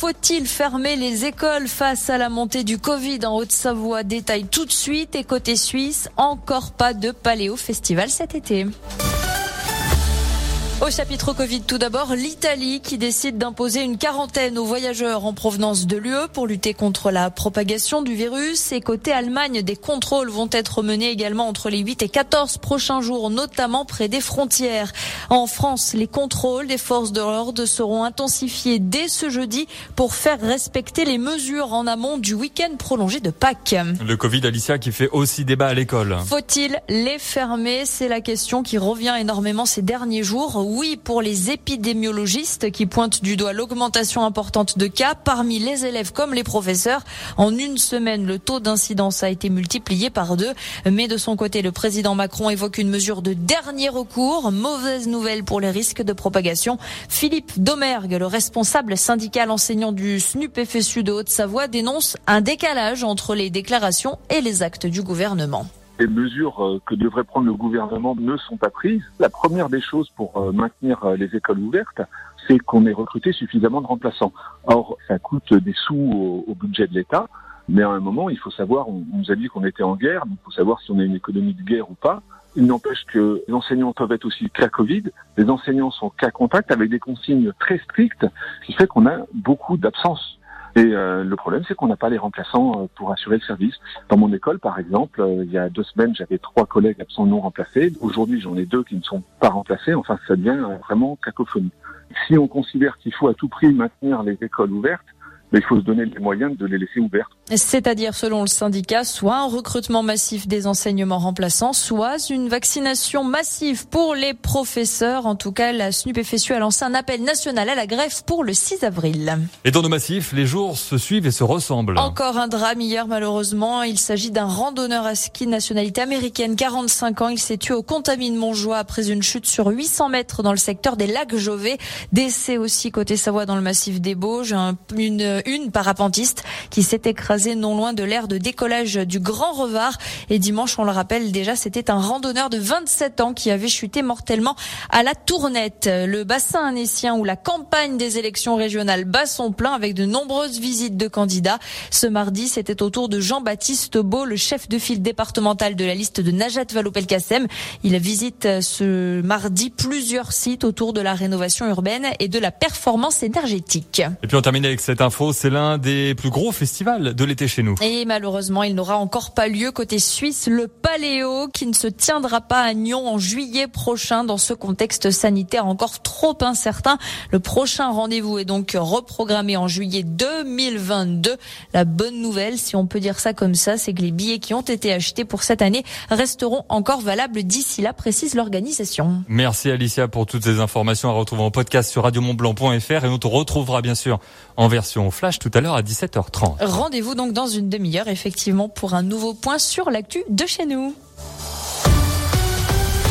Faut-il fermer les écoles face à la montée du Covid en Haute-Savoie? Détail tout de suite. Et côté suisse, encore pas de Paléo Festival cet été. Au chapitre Covid, tout d'abord, l'Italie qui décide d'imposer une quarantaine aux voyageurs en provenance de l'UE pour lutter contre la propagation du virus. Et côté Allemagne, des contrôles vont être menés également entre les 8 et 14 prochains jours, notamment près des frontières. En France, les contrôles des forces de l'ordre seront intensifiés dès ce jeudi pour faire respecter les mesures en amont du week-end prolongé de Pâques. Le Covid, Alicia, qui fait aussi débat à l'école. Faut-il les fermer? C'est la question qui revient énormément ces derniers jours oui pour les épidémiologistes qui pointent du doigt l'augmentation importante de cas parmi les élèves comme les professeurs. En une semaine, le taux d'incidence a été multiplié par deux. Mais de son côté, le président Macron évoque une mesure de dernier recours. Mauvaise nouvelle pour les risques de propagation. Philippe Domergue, le responsable syndical enseignant du SNUP FSU de Haute-Savoie, dénonce un décalage entre les déclarations et les actes du gouvernement les mesures euh, que devrait prendre le gouvernement ne sont pas prises. La première des choses pour euh, maintenir euh, les écoles ouvertes, c'est qu'on ait recruté suffisamment de remplaçants. Or, ça coûte des sous au, budget de l'État, mais à un moment, il faut savoir, on, nous a dit qu'on était en guerre, donc il faut savoir si on a une économie de guerre ou pas. Il n'empêche que les enseignants peuvent être aussi cas Covid, les enseignants sont cas contact avec des consignes très strictes, ce qui fait qu'on a beaucoup d'absences. Et euh, le problème, c'est qu'on n'a pas les remplaçants euh, pour assurer le service. Dans mon école, par exemple, euh, il y a deux semaines, j'avais trois collègues absents non remplacés. Aujourd'hui, j'en ai deux qui ne sont pas remplacés. Enfin, ça devient vraiment cacophonie. Si on considère qu'il faut à tout prix maintenir les écoles ouvertes, mais il faut se donner les moyens de les laisser ouvertes. C'est-à-dire, selon le syndicat, soit un recrutement massif des enseignements remplaçants, soit une vaccination massive pour les professeurs. En tout cas, la SNUP FSU a lancé un appel national à la grève pour le 6 avril. Et dans le massif, les jours se suivent et se ressemblent. Encore un drame hier, malheureusement. Il s'agit d'un randonneur à ski nationalité américaine, 45 ans. Il s'est tué au Contamine Montjoie après une chute sur 800 mètres dans le secteur des lacs Jovet. Décès aussi côté Savoie dans le massif des Bauges. Une une parapentiste qui s'est écrasée non loin de l'aire de décollage du Grand Revard. Et dimanche, on le rappelle déjà, c'était un randonneur de 27 ans qui avait chuté mortellement à la Tournette. Le bassin annécien où la campagne des élections régionales bat son plein avec de nombreuses visites de candidats. Ce mardi, c'était au tour de Jean-Baptiste Beau, le chef de file départemental de la liste de Najat Vallaud-Belkacem. Il visite ce mardi plusieurs sites autour de la rénovation urbaine et de la performance énergétique. Et puis on termine avec cette info c'est l'un des plus gros festivals de l'été chez nous. Et malheureusement, il n'aura encore pas lieu côté suisse, le Paléo, qui ne se tiendra pas à Nyon en juillet prochain dans ce contexte sanitaire encore trop incertain. Le prochain rendez-vous est donc reprogrammé en juillet 2022. La bonne nouvelle, si on peut dire ça comme ça, c'est que les billets qui ont été achetés pour cette année resteront encore valables d'ici là, précise l'organisation. Merci Alicia pour toutes ces informations à retrouver en podcast sur radiomontblanc.fr et on te retrouvera bien sûr en version flash tout à l'heure à 17h30. Rendez-vous donc dans une demi-heure effectivement pour un nouveau point sur l'actu de chez nous.